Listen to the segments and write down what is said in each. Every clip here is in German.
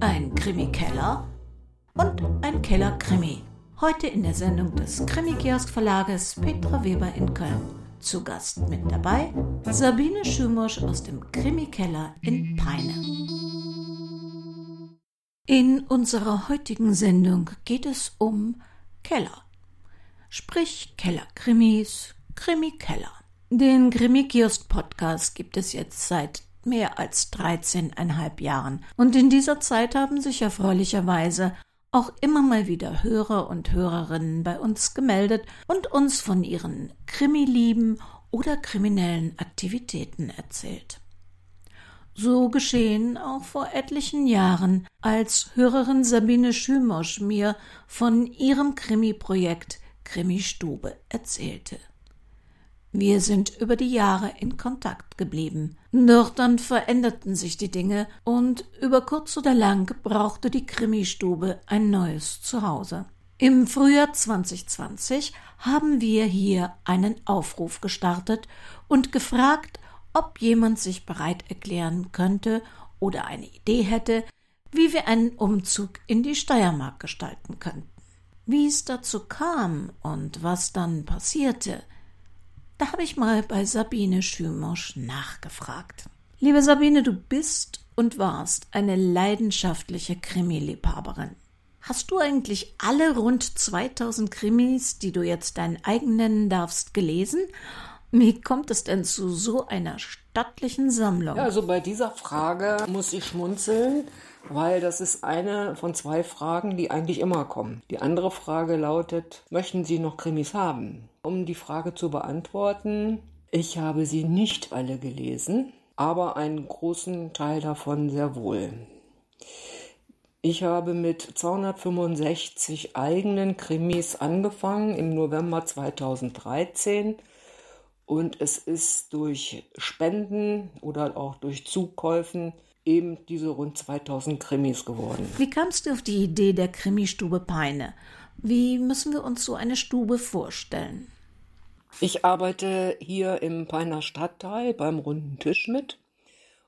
ein Krimi-Keller und ein Keller-Krimi. Heute in der Sendung des Krimi-Kiosk-Verlages Petra Weber in Köln. Zu Gast mit dabei Sabine Schümosch aus dem Krimi-Keller in Peine. In unserer heutigen Sendung geht es um Keller. Sprich Keller-Krimis, Krimi-Keller. Den Krimi-Kiosk-Podcast gibt es jetzt seit mehr als 13,5 Jahren. Und in dieser Zeit haben sich erfreulicherweise auch immer mal wieder Hörer und Hörerinnen bei uns gemeldet und uns von ihren Krimi-Lieben oder kriminellen Aktivitäten erzählt. So geschehen auch vor etlichen Jahren, als Hörerin Sabine Schümosch mir von ihrem Krimi-Projekt Krimi-Stube erzählte. Wir sind über die Jahre in Kontakt geblieben. Doch dann veränderten sich die Dinge und über kurz oder lang brauchte die Krimistube ein neues Zuhause. Im Frühjahr 2020 haben wir hier einen Aufruf gestartet und gefragt, ob jemand sich bereit erklären könnte oder eine Idee hätte, wie wir einen Umzug in die Steiermark gestalten könnten. Wie es dazu kam und was dann passierte, da habe ich mal bei Sabine Schümosch nachgefragt. Liebe Sabine, du bist und warst eine leidenschaftliche Krimi-Liebhaberin. Hast du eigentlich alle rund 2000 Krimis, die du jetzt dein eigen nennen darfst, gelesen? Wie kommt es denn zu so einer stattlichen Sammlung? Ja, also bei dieser Frage muss ich schmunzeln, weil das ist eine von zwei Fragen, die eigentlich immer kommen. Die andere Frage lautet, möchten Sie noch Krimis haben? Um die Frage zu beantworten, ich habe sie nicht alle gelesen, aber einen großen Teil davon sehr wohl. Ich habe mit 265 eigenen Krimis angefangen im November 2013 und es ist durch Spenden oder auch durch Zukäufen eben diese rund 2000 Krimis geworden. Wie kamst du auf die Idee der Krimistube Peine? Wie müssen wir uns so eine Stube vorstellen? Ich arbeite hier im Peiner Stadtteil beim runden Tisch mit.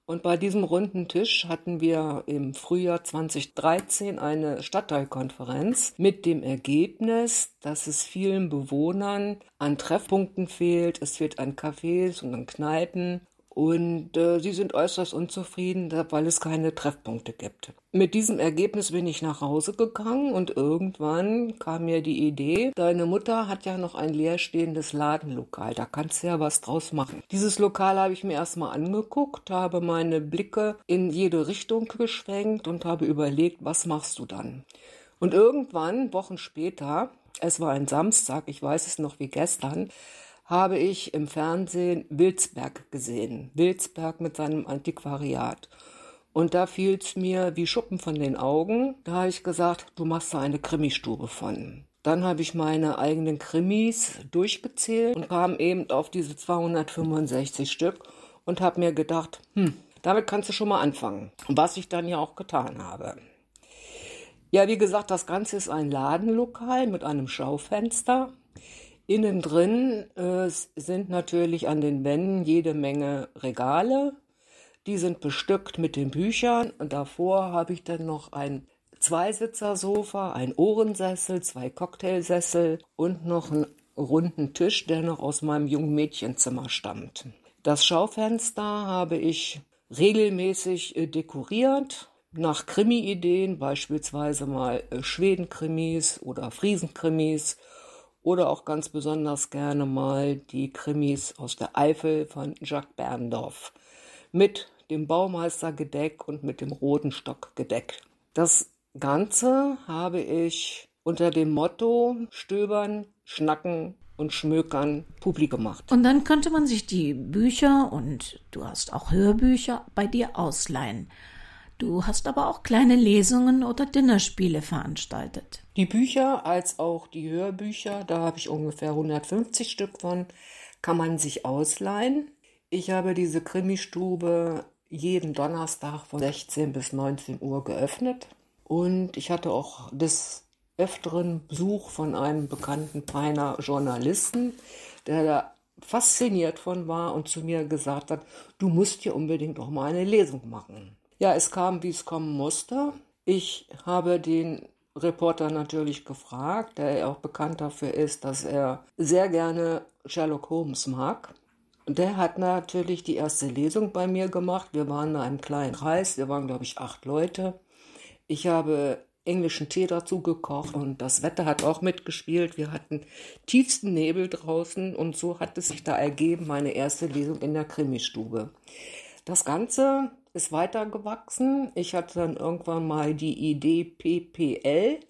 Und bei diesem runden Tisch hatten wir im Frühjahr 2013 eine Stadtteilkonferenz mit dem Ergebnis, dass es vielen Bewohnern an Treffpunkten fehlt. Es fehlt an Cafés und an Kneipen und äh, sie sind äußerst unzufrieden, weil es keine Treffpunkte gibt. Mit diesem Ergebnis bin ich nach Hause gegangen und irgendwann kam mir die Idee, deine Mutter hat ja noch ein leerstehendes Ladenlokal, da kannst du ja was draus machen. Dieses Lokal habe ich mir erstmal angeguckt, habe meine Blicke in jede Richtung geschwenkt und habe überlegt, was machst du dann? Und irgendwann, Wochen später, es war ein Samstag, ich weiß es noch wie gestern, habe ich im Fernsehen Wilsberg gesehen. Wilsberg mit seinem Antiquariat. Und da fiel es mir wie Schuppen von den Augen. Da habe ich gesagt, du machst da eine Krimistube von. Dann habe ich meine eigenen Krimis durchgezählt und kam eben auf diese 265 Stück und habe mir gedacht, hm, damit kannst du schon mal anfangen. Was ich dann ja auch getan habe. Ja, wie gesagt, das Ganze ist ein Ladenlokal mit einem Schaufenster. Innen drin äh, sind natürlich an den Wänden jede Menge Regale. Die sind bestückt mit den Büchern. Und davor habe ich dann noch ein Zweisitzersofa, ein Ohrensessel, zwei Cocktailsessel und noch einen runden Tisch, der noch aus meinem jungen Mädchenzimmer stammt. Das Schaufenster habe ich regelmäßig äh, dekoriert nach Krimi-Ideen, beispielsweise mal äh, Schweden-Krimis oder Friesen-Krimis oder auch ganz besonders gerne mal die Krimis aus der Eifel von Jacques Berndorf mit dem Baumeistergedeck und mit dem Rodenstockgedeck. Das Ganze habe ich unter dem Motto Stöbern, Schnacken und Schmökern publik gemacht. Und dann könnte man sich die Bücher und du hast auch Hörbücher bei dir ausleihen. Du hast aber auch kleine Lesungen oder Dinnerspiele veranstaltet. Die Bücher als auch die Hörbücher, da habe ich ungefähr 150 Stück von, kann man sich ausleihen. Ich habe diese Krimistube jeden Donnerstag von 16 bis 19 Uhr geöffnet. Und ich hatte auch des öfteren Besuch von einem bekannten Peiner Journalisten, der da fasziniert von war und zu mir gesagt hat, du musst hier unbedingt auch mal eine Lesung machen. Ja, es kam, wie es kommen musste. Ich habe den Reporter natürlich gefragt, der auch bekannt dafür ist, dass er sehr gerne Sherlock Holmes mag. Der hat natürlich die erste Lesung bei mir gemacht. Wir waren in einem kleinen Kreis, wir waren, glaube ich, acht Leute. Ich habe englischen Tee dazu gekocht und das Wetter hat auch mitgespielt. Wir hatten tiefsten Nebel draußen und so hat es sich da ergeben, meine erste Lesung in der Krimistube. Das Ganze ist weitergewachsen. Ich hatte dann irgendwann mal die Idee PPL,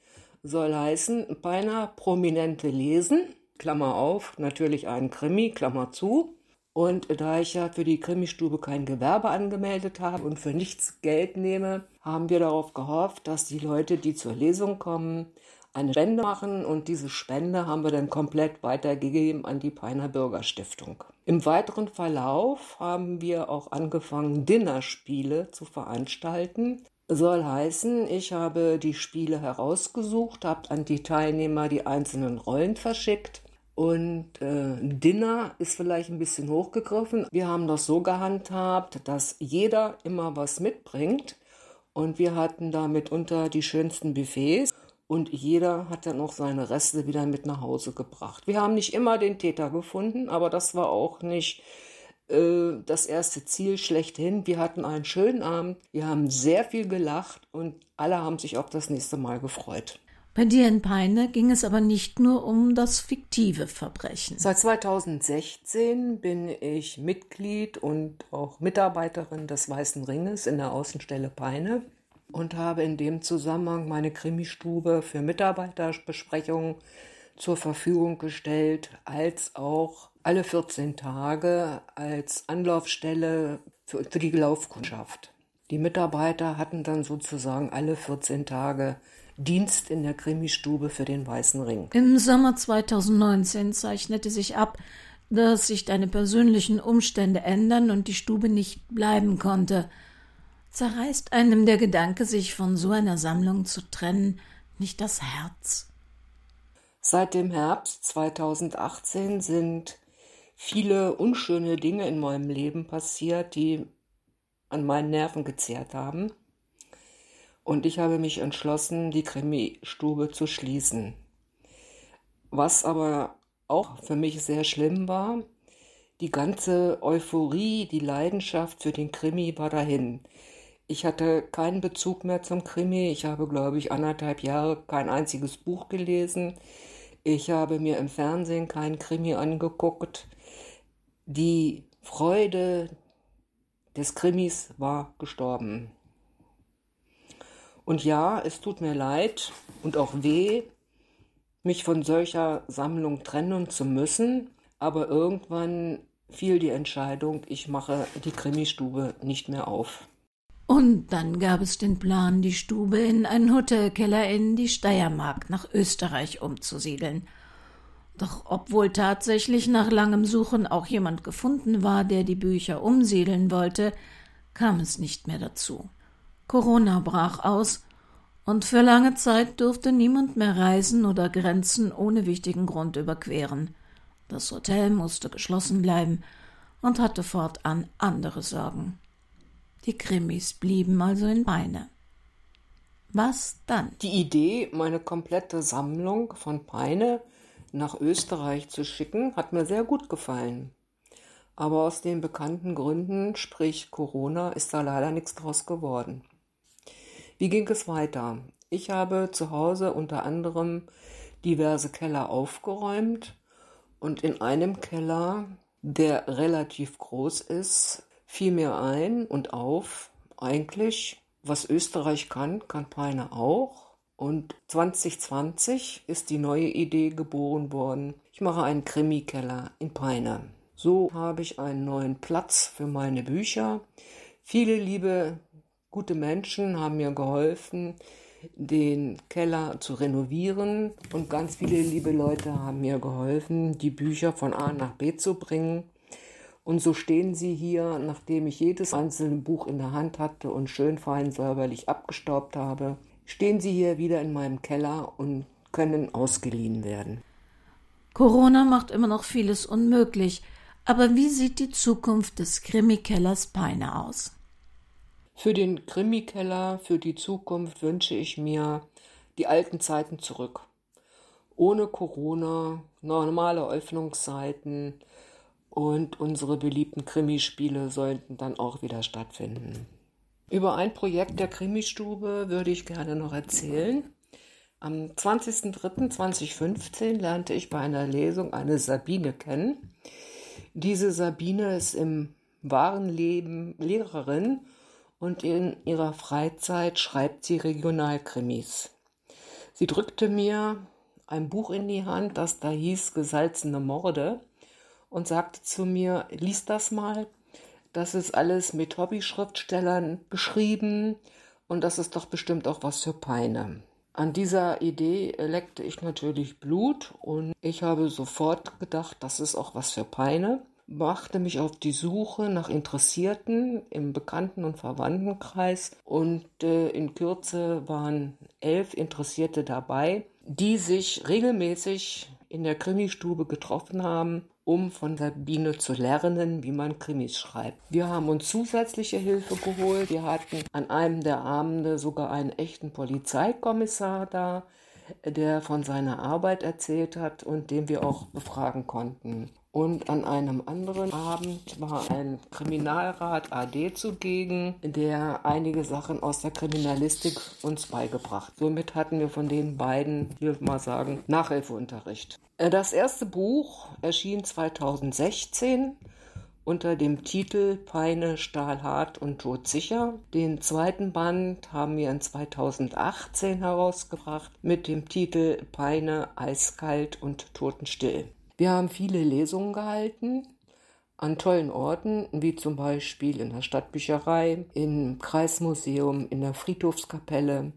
soll heißen, beinahe prominente Lesen, Klammer auf, natürlich ein Krimi, Klammer zu. Und da ich ja für die Krimistube kein Gewerbe angemeldet habe und für nichts Geld nehme, haben wir darauf gehofft, dass die Leute, die zur Lesung kommen, eine Spende machen und diese Spende haben wir dann komplett weitergegeben an die Peiner Bürgerstiftung. Im weiteren Verlauf haben wir auch angefangen, Dinnerspiele zu veranstalten. Soll heißen, ich habe die Spiele herausgesucht, habe an die Teilnehmer die einzelnen Rollen verschickt und äh, Dinner ist vielleicht ein bisschen hochgegriffen. Wir haben das so gehandhabt, dass jeder immer was mitbringt. Und wir hatten da mitunter die schönsten Buffets. Und jeder hat dann auch seine Reste wieder mit nach Hause gebracht. Wir haben nicht immer den Täter gefunden, aber das war auch nicht äh, das erste Ziel schlechthin. Wir hatten einen schönen Abend, wir haben sehr viel gelacht und alle haben sich auf das nächste Mal gefreut. Bei dir in Peine ging es aber nicht nur um das fiktive Verbrechen. Seit 2016 bin ich Mitglied und auch Mitarbeiterin des Weißen Ringes in der Außenstelle Peine und habe in dem Zusammenhang meine Krimistube für Mitarbeiterbesprechungen zur Verfügung gestellt, als auch alle 14 Tage als Anlaufstelle für, die Laufkundschaft. Die Mitarbeiter hatten dann sozusagen alle 14 Tage Dienst in der Krimistube für den Weißen Ring. Im Sommer 2019 zeichnete sich ab, dass sich deine persönlichen Umstände ändern und die Stube nicht bleiben konnte. Zerreißt einem der Gedanke, sich von so einer Sammlung zu trennen, nicht das Herz? Seit dem Herbst 2018 sind viele unschöne Dinge in meinem Leben passiert, die an meinen Nerven gezehrt haben. Und ich habe mich entschlossen, die Krimi-Stube zu schließen. Was aber auch für mich sehr schlimm war, die ganze Euphorie, die Leidenschaft für den Krimi war dahin. Ich hatte keinen Bezug mehr zum Krimi. Ich habe, glaube ich, anderthalb Jahre kein einziges Buch gelesen. Ich habe mir im Fernsehen keinen Krimi angeguckt. Die Freude des Krimis war gestorben. Und ja, es tut mir leid und auch weh, mich von solcher Sammlung trennen zu müssen, aber irgendwann fiel die Entscheidung, ich mache die Krimistube nicht mehr auf. Und dann gab es den Plan, die Stube in einen Hotelkeller in die Steiermark nach Österreich umzusiedeln. Doch obwohl tatsächlich nach langem Suchen auch jemand gefunden war, der die Bücher umsiedeln wollte, kam es nicht mehr dazu. Corona brach aus, und für lange Zeit durfte niemand mehr reisen oder Grenzen ohne wichtigen Grund überqueren. Das Hotel musste geschlossen bleiben und hatte fortan andere Sorgen. Die Krimis blieben also in Beine. Was dann? Die Idee, meine komplette Sammlung von Peine nach Österreich zu schicken, hat mir sehr gut gefallen. Aber aus den bekannten Gründen, sprich Corona, ist da leider nichts draus geworden. Wie ging es weiter? Ich habe zu Hause unter anderem diverse Keller aufgeräumt und in einem Keller, der relativ groß ist, fiel mir ein und auf, eigentlich, was Österreich kann, kann Peine auch. Und 2020 ist die neue Idee geboren worden. Ich mache einen Krimi-Keller in Peine. So habe ich einen neuen Platz für meine Bücher. Viele liebe Gute Menschen haben mir geholfen, den Keller zu renovieren und ganz viele liebe Leute haben mir geholfen, die Bücher von A nach B zu bringen. Und so stehen sie hier, nachdem ich jedes einzelne Buch in der Hand hatte und schön fein säuberlich abgestaubt habe, stehen sie hier wieder in meinem Keller und können ausgeliehen werden. Corona macht immer noch vieles unmöglich, aber wie sieht die Zukunft des Krimi-Kellers Peine aus? Für den Krimikeller, für die Zukunft wünsche ich mir die alten Zeiten zurück. Ohne Corona, normale Öffnungszeiten und unsere beliebten Krimispiele sollten dann auch wieder stattfinden. Über ein Projekt der Krimistube würde ich gerne noch erzählen. Am 20.03.2015 lernte ich bei einer Lesung eine Sabine kennen. Diese Sabine ist im wahren Leben Lehrerin und in ihrer Freizeit schreibt sie Regionalkrimis. Sie drückte mir ein Buch in die Hand, das da hieß Gesalzene Morde und sagte zu mir, lies das mal, das ist alles mit Hobby-Schriftstellern geschrieben und das ist doch bestimmt auch was für Peine. An dieser Idee leckte ich natürlich Blut und ich habe sofort gedacht, das ist auch was für Peine machte mich auf die Suche nach Interessierten im Bekannten- und Verwandtenkreis und äh, in Kürze waren elf Interessierte dabei, die sich regelmäßig in der Krimistube getroffen haben, um von Sabine zu lernen, wie man Krimis schreibt. Wir haben uns zusätzliche Hilfe geholt. Wir hatten an einem der Abende sogar einen echten Polizeikommissar da, der von seiner Arbeit erzählt hat und den wir auch befragen konnten. Und an einem anderen Abend war ein Kriminalrat AD zugegen, der einige Sachen aus der Kriminalistik uns beigebracht. Somit hatten wir von den beiden, ich will mal sagen, Nachhilfeunterricht. Äh, das erste Buch erschien 2016 unter dem Titel Peine, Stahlhart und Todsicher. Den zweiten Band haben wir in 2018 herausgebracht mit dem Titel Peine, Eiskalt und Totenstill. Wir haben viele Lesungen gehalten an tollen Orten, wie zum Beispiel in der Stadtbücherei, im Kreismuseum, in der Friedhofskapelle,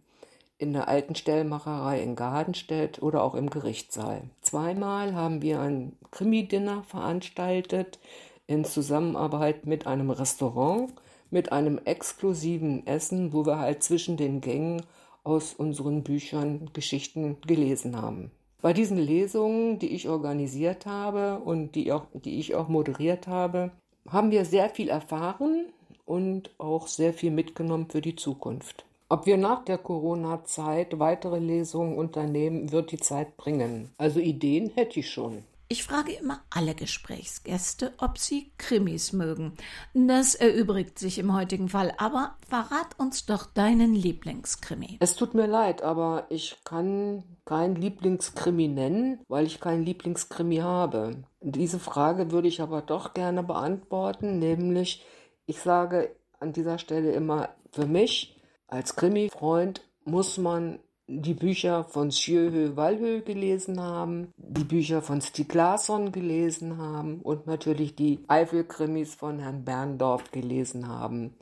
in der alten Stellmacherei in Gardenstedt oder auch im Gerichtssaal. Zweimal haben wir ein Krimi-Dinner veranstaltet in Zusammenarbeit mit einem Restaurant, mit einem exklusiven Essen, wo wir halt zwischen den Gängen aus unseren Büchern Geschichten gelesen haben. Bei diesen Lesungen, die ich organisiert habe und die, auch, die ich auch moderiert habe, haben wir sehr viel erfahren und auch sehr viel mitgenommen für die Zukunft. Ob wir nach der Corona-Zeit weitere Lesungen unternehmen, wird die Zeit bringen. Also Ideen hätte ich schon. Ich frage immer alle Gesprächsgäste, ob sie Krimis mögen. Das erübrigt sich im heutigen Fall, aber verrat uns doch deinen Lieblingskrimi. Es tut mir leid, aber ich kann keinen Lieblingskrimi nennen, weil ich keinen Lieblingskrimi habe. Diese Frage würde ich aber doch gerne beantworten, nämlich ich sage an dieser Stelle immer, für mich als Krimi-Freund muss man die Bücher von Sjöhö Wallhö gelesen haben, die Bücher von Stieg Larsson gelesen haben und natürlich die Eifelkrimis von Herrn Berndorf gelesen haben.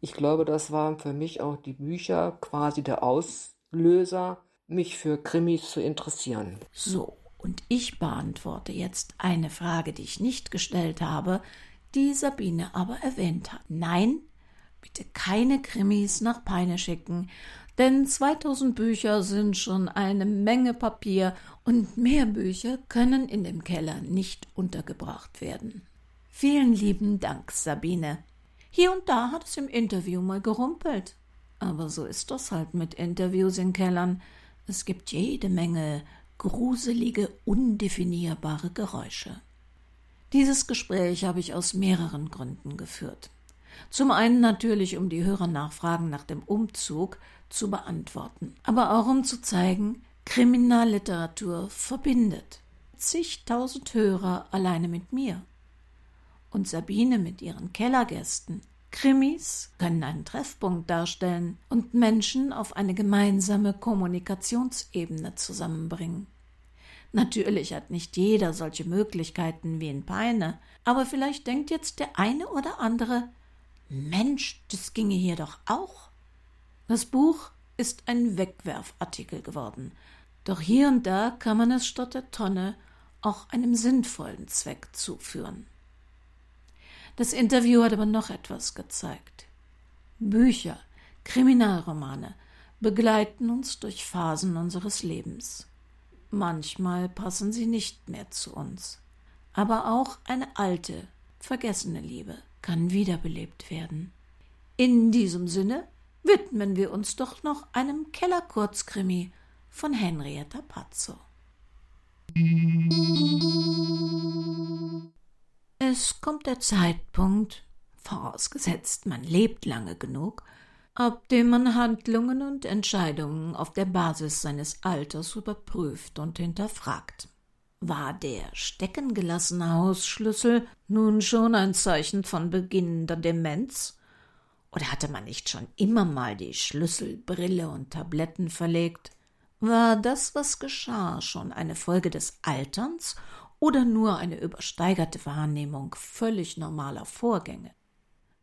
Ich glaube, das waren für mich auch die Bücher quasi der Auslöser, mich für Krimis zu interessieren. So, und ich beantworte jetzt eine Frage, die ich nicht gestellt habe, die Sabine aber erwähnt hat. Nein, bitte keine Krimis nach Peine schicken, denn 2000 Bücher sind schon eine Menge Papier und mehr Bücher können in dem Keller nicht untergebracht werden. Vielen lieben Dank, Sabine. Hier und da hat es im Interview mal gerumpelt. Aber so ist das halt mit Interviews in Kellern. Es gibt jede Menge gruselige, undefinierbare Geräusche. Dieses Gespräch habe ich aus mehreren Gründen geführt. Zum einen natürlich, um die Hörernachfragen nach dem Umzug zu beantworten, aber auch um zu zeigen, Kriminalliteratur verbindet. Zigtausend Hörer alleine mit mir. Und Sabine mit ihren Kellergästen. Krimis können einen Treffpunkt darstellen und Menschen auf eine gemeinsame Kommunikationsebene zusammenbringen. Natürlich hat nicht jeder solche Möglichkeiten wie in Peine, aber vielleicht denkt jetzt der eine oder andere Mensch, das ginge hier doch auch. Das Buch ist ein Wegwerfartikel geworden, doch hier und da kann man es statt der Tonne auch einem sinnvollen Zweck zuführen. Das Interview hat aber noch etwas gezeigt. Bücher, Kriminalromane begleiten uns durch Phasen unseres Lebens. Manchmal passen sie nicht mehr zu uns, aber auch eine alte, vergessene Liebe kann wiederbelebt werden. In diesem Sinne widmen wir uns doch noch einem Keller-Kurzkrimi von Henrietta Pazzo. Es kommt der Zeitpunkt, vorausgesetzt man lebt lange genug, ab dem man Handlungen und Entscheidungen auf der Basis seines Alters überprüft und hinterfragt. War der steckengelassene Hausschlüssel nun schon ein Zeichen von beginnender Demenz? Oder hatte man nicht schon immer mal die Schlüssel, Brille und Tabletten verlegt? War das, was geschah, schon eine Folge des Alterns oder nur eine übersteigerte Wahrnehmung völlig normaler Vorgänge?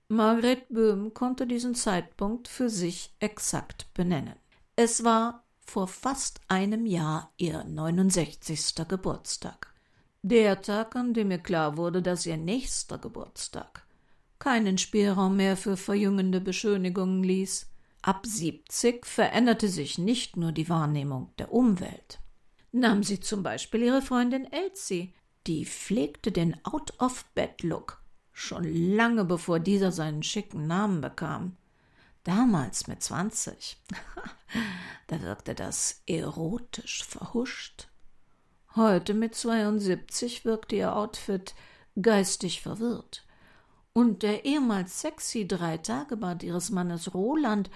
Margret Böhm konnte diesen Zeitpunkt für sich exakt benennen. Es war vor fast einem Jahr ihr 69. Geburtstag. Der Tag, an dem ihr klar wurde, dass ihr nächster Geburtstag keinen Spielraum mehr für verjüngende Beschönigungen ließ. Ab siebzig veränderte sich nicht nur die Wahrnehmung der Umwelt. Nahm sie zum Beispiel ihre Freundin Elsie, die pflegte den Out-of-Bed-Look, schon lange bevor dieser seinen schicken Namen bekam. Damals mit zwanzig. da wirkte das erotisch verhuscht. Heute mit zweiundsiebzig wirkte ihr Outfit geistig verwirrt. Und der ehemals sexy Dreitagebart ihres Mannes Roland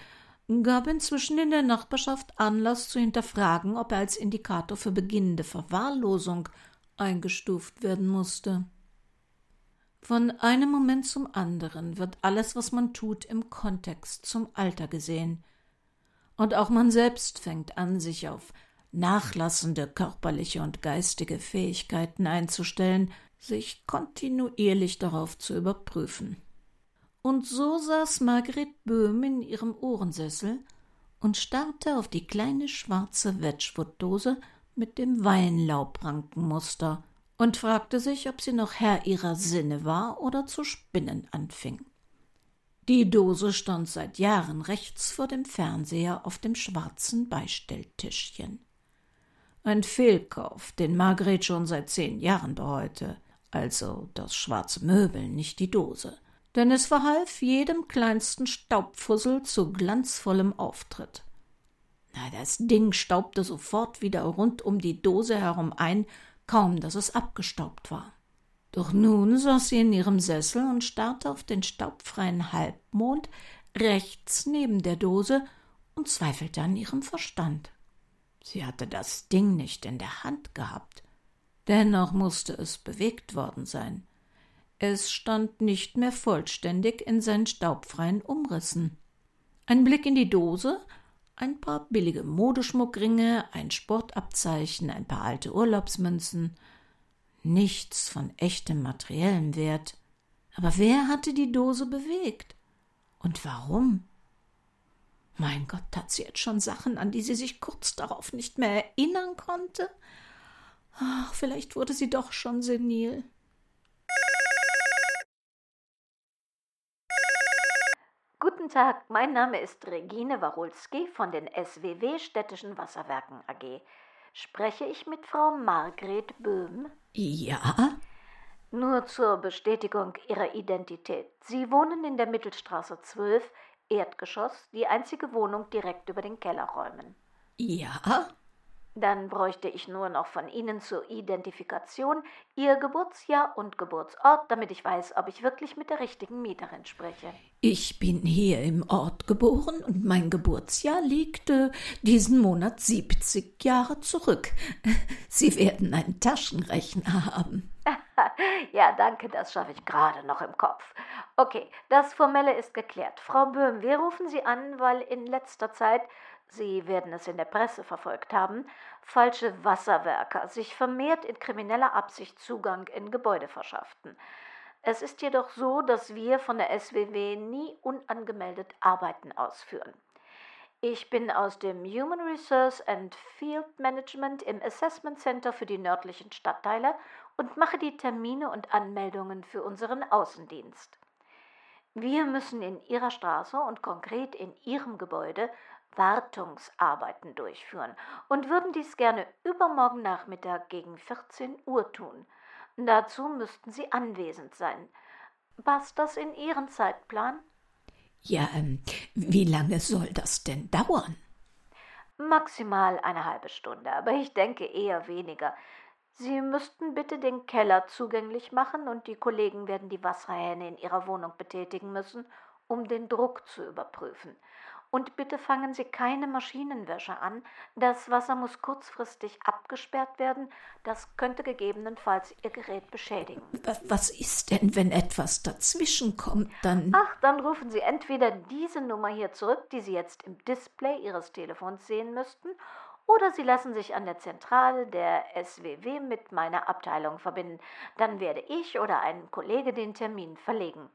gab inzwischen in der Nachbarschaft Anlass zu hinterfragen, ob er als Indikator für beginnende Verwahrlosung eingestuft werden musste. Von einem Moment zum anderen wird alles, was man tut, im Kontext zum Alter gesehen. Und auch man selbst fängt an, sich auf nachlassende körperliche und geistige Fähigkeiten einzustellen, sich kontinuierlich darauf zu überprüfen. Und so saß Margret Böhm in ihrem Ohrensessel und starrte auf die kleine schwarze Wedgwood-Dose mit dem Weinlaubrankenmuster, und fragte sich, ob sie noch Herr ihrer Sinne war oder zu spinnen anfing. Die Dose stand seit Jahren rechts vor dem Fernseher auf dem schwarzen Beistelltischchen. Ein Fehlkauf, den Margret schon seit zehn Jahren bereute, also das schwarze Möbel, nicht die Dose, denn es verhalf jedem kleinsten Staubfussel zu glanzvollem Auftritt. Na, das Ding staubte sofort wieder rund um die Dose herum ein kaum dass es abgestaubt war. Doch nun saß sie in ihrem Sessel und starrte auf den staubfreien Halbmond rechts neben der Dose und zweifelte an ihrem Verstand. Sie hatte das Ding nicht in der Hand gehabt. Dennoch musste es bewegt worden sein. Es stand nicht mehr vollständig in seinen staubfreien Umrissen. Ein Blick in die Dose ein paar billige Modeschmuckringe, ein Sportabzeichen, ein paar alte Urlaubsmünzen. Nichts von echtem materiellem Wert. Aber wer hatte die Dose bewegt? Und warum? Mein Gott, hat sie jetzt schon Sachen, an die sie sich kurz darauf nicht mehr erinnern konnte? Ach, vielleicht wurde sie doch schon senil. Guten Tag, mein Name ist Regine Warulski von den SWW Städtischen Wasserwerken AG. Spreche ich mit Frau Margret Böhm? Ja. Nur zur Bestätigung Ihrer Identität. Sie wohnen in der Mittelstraße 12, Erdgeschoss, die einzige Wohnung direkt über den Kellerräumen. Ja. Dann bräuchte ich nur noch von Ihnen zur Identifikation Ihr Geburtsjahr und Geburtsort, damit ich weiß, ob ich wirklich mit der richtigen Mieterin spreche. Ich bin hier im Ort geboren und mein Geburtsjahr liegt äh, diesen Monat 70 Jahre zurück. Sie werden einen Taschenrechner haben. ja, danke, das schaffe ich gerade noch im Kopf. Okay, das Formelle ist geklärt. Frau Böhm, wir rufen Sie an, weil in letzter Zeit Sie werden es in der Presse verfolgt haben, falsche Wasserwerker sich vermehrt in krimineller Absicht Zugang in Gebäude verschafften. Es ist jedoch so, dass wir von der SWW nie unangemeldet Arbeiten ausführen. Ich bin aus dem Human Resource and Field Management im Assessment Center für die nördlichen Stadtteile und mache die Termine und Anmeldungen für unseren Außendienst. Wir müssen in Ihrer Straße und konkret in Ihrem Gebäude Wartungsarbeiten durchführen und würden dies gerne übermorgen Nachmittag gegen 14 Uhr tun. Dazu müssten Sie anwesend sein. Passt das in Ihren Zeitplan? Ja, ähm, wie lange soll das denn dauern? Maximal eine halbe Stunde, aber ich denke eher weniger. Sie müssten bitte den Keller zugänglich machen und die Kollegen werden die Wasserhähne in ihrer Wohnung betätigen müssen, um den Druck zu überprüfen. Und bitte fangen Sie keine Maschinenwäsche an. Das Wasser muss kurzfristig abgesperrt werden. Das könnte gegebenenfalls Ihr Gerät beschädigen. Was ist denn, wenn etwas dazwischenkommt, dann. Ach, dann rufen Sie entweder diese Nummer hier zurück, die Sie jetzt im Display Ihres Telefons sehen müssten, oder Sie lassen sich an der Zentrale der SWW mit meiner Abteilung verbinden. Dann werde ich oder ein Kollege den Termin verlegen.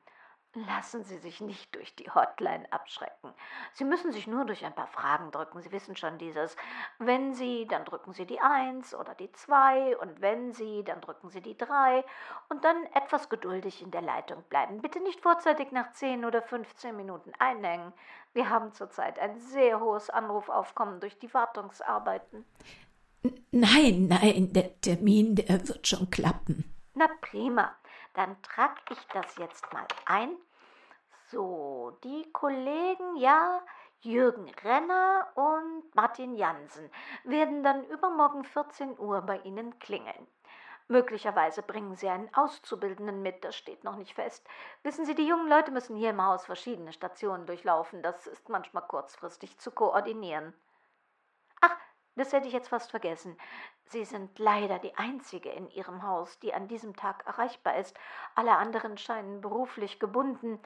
Lassen Sie sich nicht durch die Hotline abschrecken. Sie müssen sich nur durch ein paar Fragen drücken. Sie wissen schon dieses. Wenn Sie, dann drücken Sie die 1 oder die 2 und wenn Sie, dann drücken Sie die 3 und dann etwas geduldig in der Leitung bleiben. Bitte nicht vorzeitig nach 10 oder 15 Minuten einhängen. Wir haben zurzeit ein sehr hohes Anrufaufkommen durch die Wartungsarbeiten. Nein, nein, der Termin, der wird schon klappen. Na prima. Dann trage ich das jetzt mal ein. So, die Kollegen, ja, Jürgen Renner und Martin Jansen werden dann übermorgen 14 Uhr bei Ihnen klingeln. Möglicherweise bringen Sie einen Auszubildenden mit, das steht noch nicht fest. Wissen Sie, die jungen Leute müssen hier im Haus verschiedene Stationen durchlaufen, das ist manchmal kurzfristig zu koordinieren. Ach, das hätte ich jetzt fast vergessen. Sie sind leider die einzige in Ihrem Haus, die an diesem Tag erreichbar ist. Alle anderen scheinen beruflich gebunden.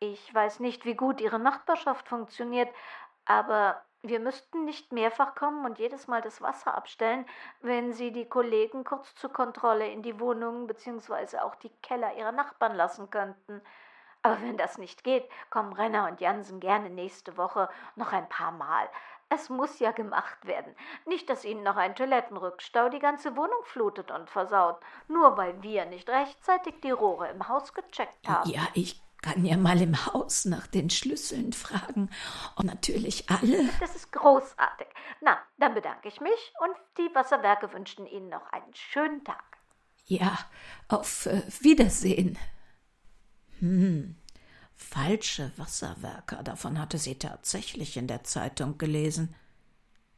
Ich weiß nicht, wie gut Ihre Nachbarschaft funktioniert, aber wir müssten nicht mehrfach kommen und jedes Mal das Wasser abstellen, wenn Sie die Kollegen kurz zur Kontrolle in die Wohnungen bzw. auch die Keller Ihrer Nachbarn lassen könnten. Aber wenn das nicht geht, kommen Renner und Jansen gerne nächste Woche noch ein paar Mal. Es muss ja gemacht werden. Nicht, dass Ihnen noch ein Toilettenrückstau die ganze Wohnung flutet und versaut, nur weil wir nicht rechtzeitig die Rohre im Haus gecheckt haben. Ja, ich kann ja mal im Haus nach den Schlüsseln fragen. Und natürlich alle. Das ist großartig. Na, dann bedanke ich mich und die Wasserwerke wünschen Ihnen noch einen schönen Tag. Ja, auf äh, Wiedersehen. Hm, Falsche Wasserwerker, davon hatte sie tatsächlich in der Zeitung gelesen.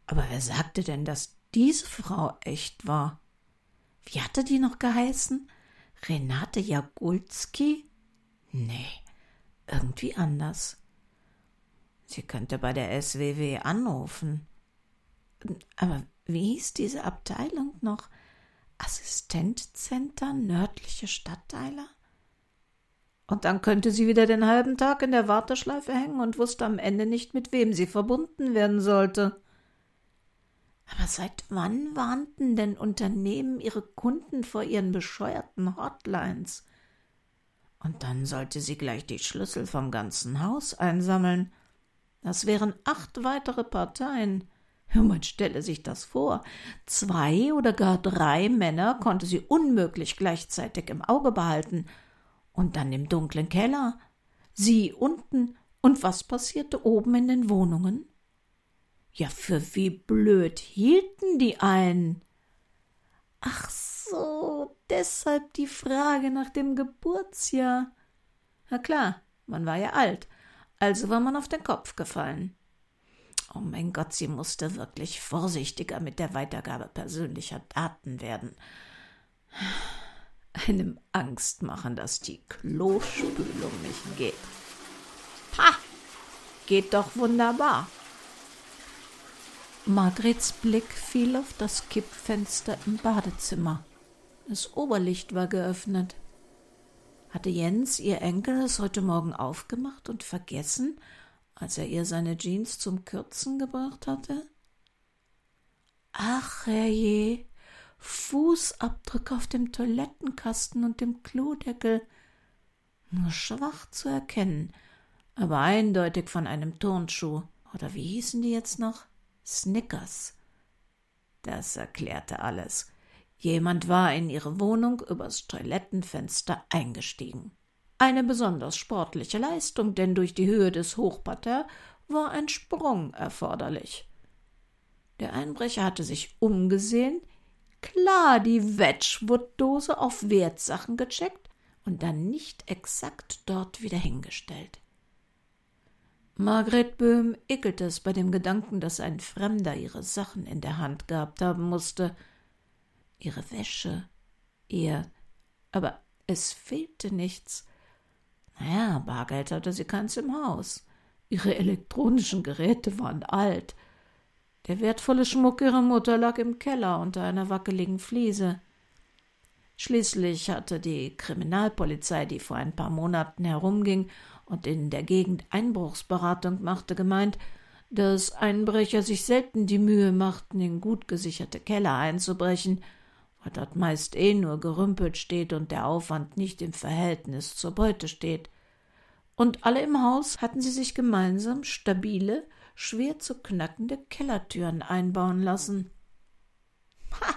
Aber wer sagte denn, dass diese Frau echt war? Wie hatte die noch geheißen? Renate Jagulski? Nee, irgendwie anders. Sie könnte bei der SWW anrufen. Aber wie hieß diese Abteilung noch? Assistenzzentner nördliche Stadtteiler? Und dann könnte sie wieder den halben Tag in der Warteschleife hängen und wusste am Ende nicht, mit wem sie verbunden werden sollte. Aber seit wann warnten denn Unternehmen ihre Kunden vor ihren bescheuerten Hotlines? Und dann sollte sie gleich die Schlüssel vom ganzen Haus einsammeln. Das wären acht weitere Parteien. Man stelle sich das vor. Zwei oder gar drei Männer konnte sie unmöglich gleichzeitig im Auge behalten, und dann im dunklen Keller. Sie unten. Und was passierte oben in den Wohnungen? Ja, für wie blöd hielten die einen? Ach so, deshalb die Frage nach dem Geburtsjahr. Na klar, man war ja alt, also war man auf den Kopf gefallen. Oh mein Gott, sie musste wirklich vorsichtiger mit der Weitergabe persönlicher Daten werden einem Angst machen, dass die Klospülung nicht geht. Ha! Geht doch wunderbar. Margrets Blick fiel auf das Kippfenster im Badezimmer. Das Oberlicht war geöffnet. Hatte Jens, ihr Enkel, es heute Morgen aufgemacht und vergessen, als er ihr seine Jeans zum Kürzen gebracht hatte? Ach, herrje, Fußabdrücke auf dem Toilettenkasten und dem Klodeckel. Nur schwach zu erkennen, aber eindeutig von einem Turnschuh. Oder wie hießen die jetzt noch? Snickers. Das erklärte alles. Jemand war in ihre Wohnung übers Toilettenfenster eingestiegen. Eine besonders sportliche Leistung, denn durch die Höhe des Hochparterre war ein Sprung erforderlich. Der Einbrecher hatte sich umgesehen, klar die Wedgwood-Dose auf Wertsachen gecheckt und dann nicht exakt dort wieder hingestellt. Margret Böhm ekelte es bei dem Gedanken, dass ein Fremder ihre Sachen in der Hand gehabt haben musste. Ihre Wäsche, ihr. Aber es fehlte nichts. Naja, Bargeld hatte sie keins im Haus. Ihre elektronischen Geräte waren alt. Der wertvolle Schmuck ihrer Mutter lag im Keller unter einer wackeligen Fliese. Schließlich hatte die Kriminalpolizei, die vor ein paar Monaten herumging und in der Gegend Einbruchsberatung machte, gemeint, dass Einbrecher sich selten die Mühe machten, in gut gesicherte Keller einzubrechen, weil dort meist eh nur gerümpelt steht und der Aufwand nicht im Verhältnis zur Beute steht. Und alle im Haus hatten sie sich gemeinsam stabile, schwer zu knackende Kellertüren einbauen lassen. Ha!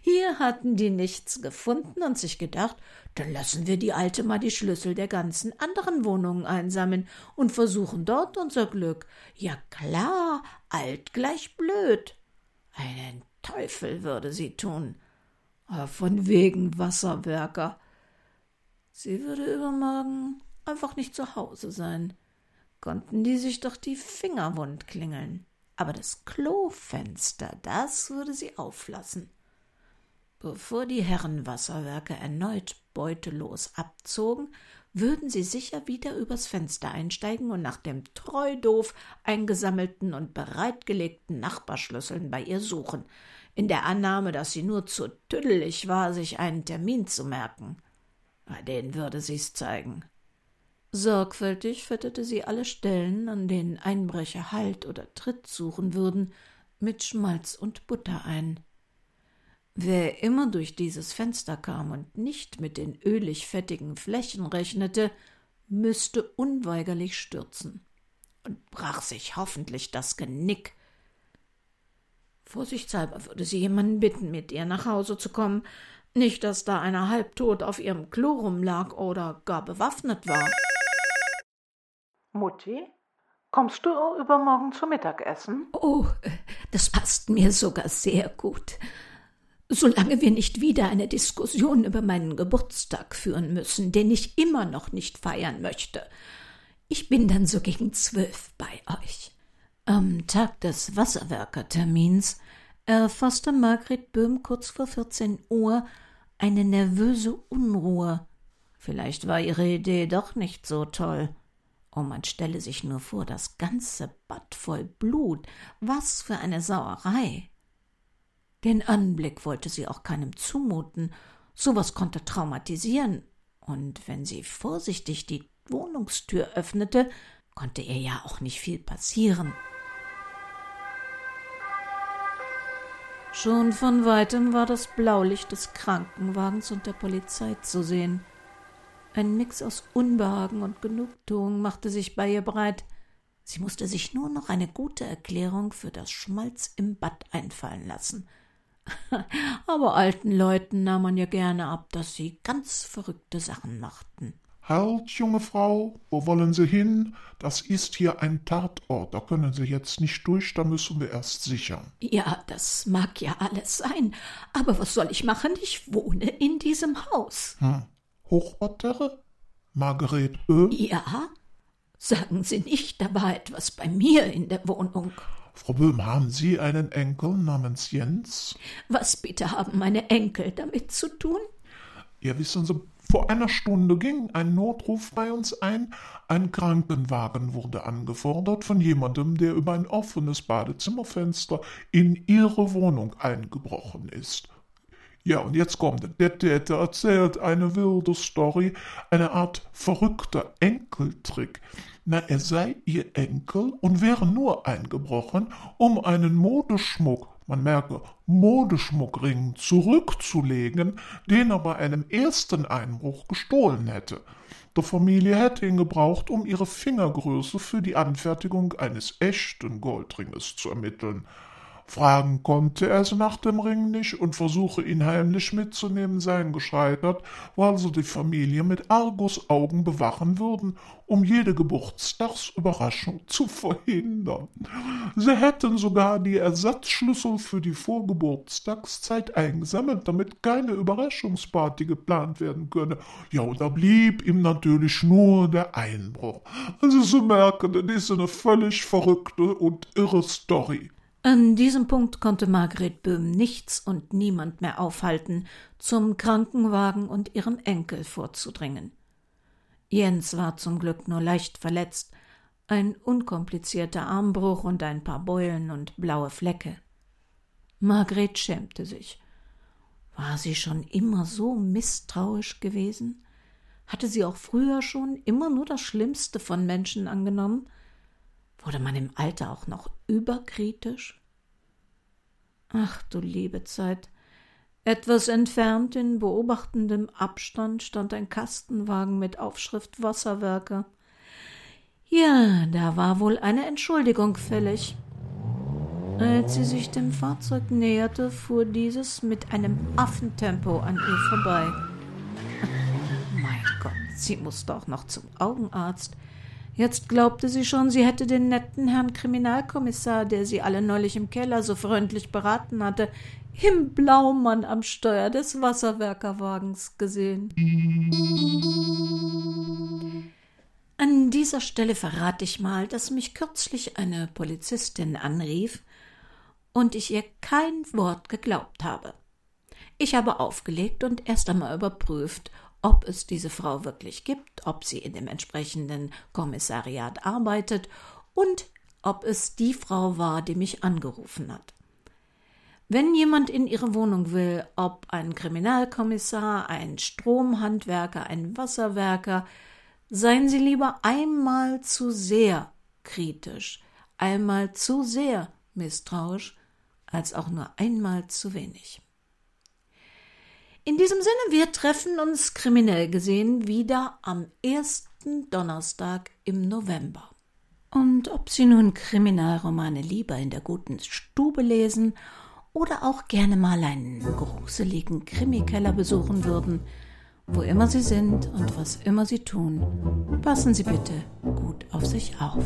Hier hatten die nichts gefunden und sich gedacht, dann lassen wir die Alte mal die Schlüssel der ganzen anderen Wohnungen einsammeln und versuchen dort unser Glück. Ja klar, alt gleich blöd. Einen Teufel würde sie tun. Aber von wegen Wasserwerker. Sie würde übermorgen einfach nicht zu Hause sein. Konnten die sich doch die Finger wund klingeln. Aber das Klofenster, das würde sie auflassen. Bevor die Herren Wasserwerke erneut beutelos abzogen, würden sie sicher wieder übers Fenster einsteigen und nach dem treu doof eingesammelten und bereitgelegten Nachbarschlüsseln bei ihr suchen, in der Annahme, dass sie nur zu tüdelig war, sich einen Termin zu merken. Bei denen würde sie's zeigen. Sorgfältig fettete sie alle Stellen, an denen Einbrecher Halt oder Tritt suchen würden, mit Schmalz und Butter ein. Wer immer durch dieses Fenster kam und nicht mit den ölig fettigen Flächen rechnete, müsste unweigerlich stürzen und brach sich hoffentlich das Genick. Vorsichtshalber würde sie jemanden bitten, mit ihr nach Hause zu kommen, nicht, dass da einer halbtot auf ihrem Klo rumlag oder gar bewaffnet war. Mutti, kommst du übermorgen zum Mittagessen? Oh, das passt mir sogar sehr gut. Solange wir nicht wieder eine Diskussion über meinen Geburtstag führen müssen, den ich immer noch nicht feiern möchte. Ich bin dann so gegen zwölf bei euch. Am Tag des Wasserwerkertermins erfasste Margret Böhm kurz vor vierzehn Uhr eine nervöse Unruhe. Vielleicht war ihre Idee doch nicht so toll. Oh, man stelle sich nur vor, das ganze Bad voll Blut. Was für eine Sauerei. Den Anblick wollte sie auch keinem zumuten. Sowas konnte traumatisieren. Und wenn sie vorsichtig die Wohnungstür öffnete, konnte ihr ja auch nicht viel passieren. Schon von weitem war das Blaulicht des Krankenwagens und der Polizei zu sehen. Ein Mix aus Unbehagen und Genugtuung machte sich bei ihr breit. Sie musste sich nur noch eine gute Erklärung für das Schmalz im Bad einfallen lassen. Aber alten Leuten nahm man ja gerne ab, dass sie ganz verrückte Sachen machten. Halt, junge Frau, wo wollen Sie hin? Das ist hier ein Tatort, da können Sie jetzt nicht durch, da müssen wir erst sichern. Ja, das mag ja alles sein, aber was soll ich machen? Ich wohne in diesem Haus. Hm. Hochparterre? Margaret Ö? Ja? Sagen Sie nicht, da war etwas bei mir in der Wohnung. Frau Böhm, haben Sie einen Enkel namens Jens? Was bitte haben meine Enkel damit zu tun? Ja, wissen Sie, vor einer Stunde ging ein Notruf bei uns ein. Ein Krankenwagen wurde angefordert von jemandem, der über ein offenes Badezimmerfenster in Ihre Wohnung eingebrochen ist. Ja, und jetzt kommt, der Täter erzählt eine wilde Story, eine Art verrückter Enkeltrick. Na, er sei ihr Enkel und wäre nur eingebrochen, um einen Modeschmuck, man merke, Modeschmuckring zurückzulegen, den er bei einem ersten Einbruch gestohlen hätte. Die Familie hätte ihn gebraucht, um ihre Fingergröße für die Anfertigung eines echten Goldringes zu ermitteln. Fragen konnte er sie nach dem Ring nicht und Versuche, ihn heimlich mitzunehmen, seien gescheitert, weil sie die Familie mit Argusaugen bewachen würden, um jede Geburtstagsüberraschung zu verhindern. Sie hätten sogar die Ersatzschlüssel für die Vorgeburtstagszeit eingesammelt, damit keine Überraschungsparty geplant werden könne. Ja, und da blieb ihm natürlich nur der Einbruch. Also Sie merken, das ist eine völlig verrückte und irre Story. An diesem Punkt konnte Margret Böhm nichts und niemand mehr aufhalten, zum Krankenwagen und ihrem Enkel vorzudringen. Jens war zum Glück nur leicht verletzt, ein unkomplizierter Armbruch und ein paar Beulen und blaue Flecke. Margret schämte sich. War sie schon immer so misstrauisch gewesen? Hatte sie auch früher schon immer nur das Schlimmste von Menschen angenommen? Wurde man im Alter auch noch überkritisch? Ach du liebe Zeit. Etwas entfernt in beobachtendem Abstand stand ein Kastenwagen mit Aufschrift Wasserwerke. Ja, da war wohl eine Entschuldigung fällig. Als sie sich dem Fahrzeug näherte, fuhr dieses mit einem Affentempo an ihr vorbei. Mein Gott, sie musste auch noch zum Augenarzt. Jetzt glaubte sie schon, sie hätte den netten Herrn Kriminalkommissar, der sie alle neulich im Keller so freundlich beraten hatte, im Blaumann am Steuer des Wasserwerkerwagens gesehen. An dieser Stelle verrate ich mal, dass mich kürzlich eine Polizistin anrief und ich ihr kein Wort geglaubt habe. Ich habe aufgelegt und erst einmal überprüft, ob es diese Frau wirklich gibt, ob sie in dem entsprechenden Kommissariat arbeitet und ob es die Frau war, die mich angerufen hat. Wenn jemand in ihre Wohnung will, ob ein Kriminalkommissar, ein Stromhandwerker, ein Wasserwerker, seien Sie lieber einmal zu sehr kritisch, einmal zu sehr misstrauisch, als auch nur einmal zu wenig. In diesem Sinne, wir treffen uns kriminell gesehen wieder am ersten Donnerstag im November. Und ob Sie nun Kriminalromane lieber in der guten Stube lesen oder auch gerne mal einen gruseligen Krimikeller besuchen würden, wo immer Sie sind und was immer Sie tun, passen Sie bitte gut auf sich auf.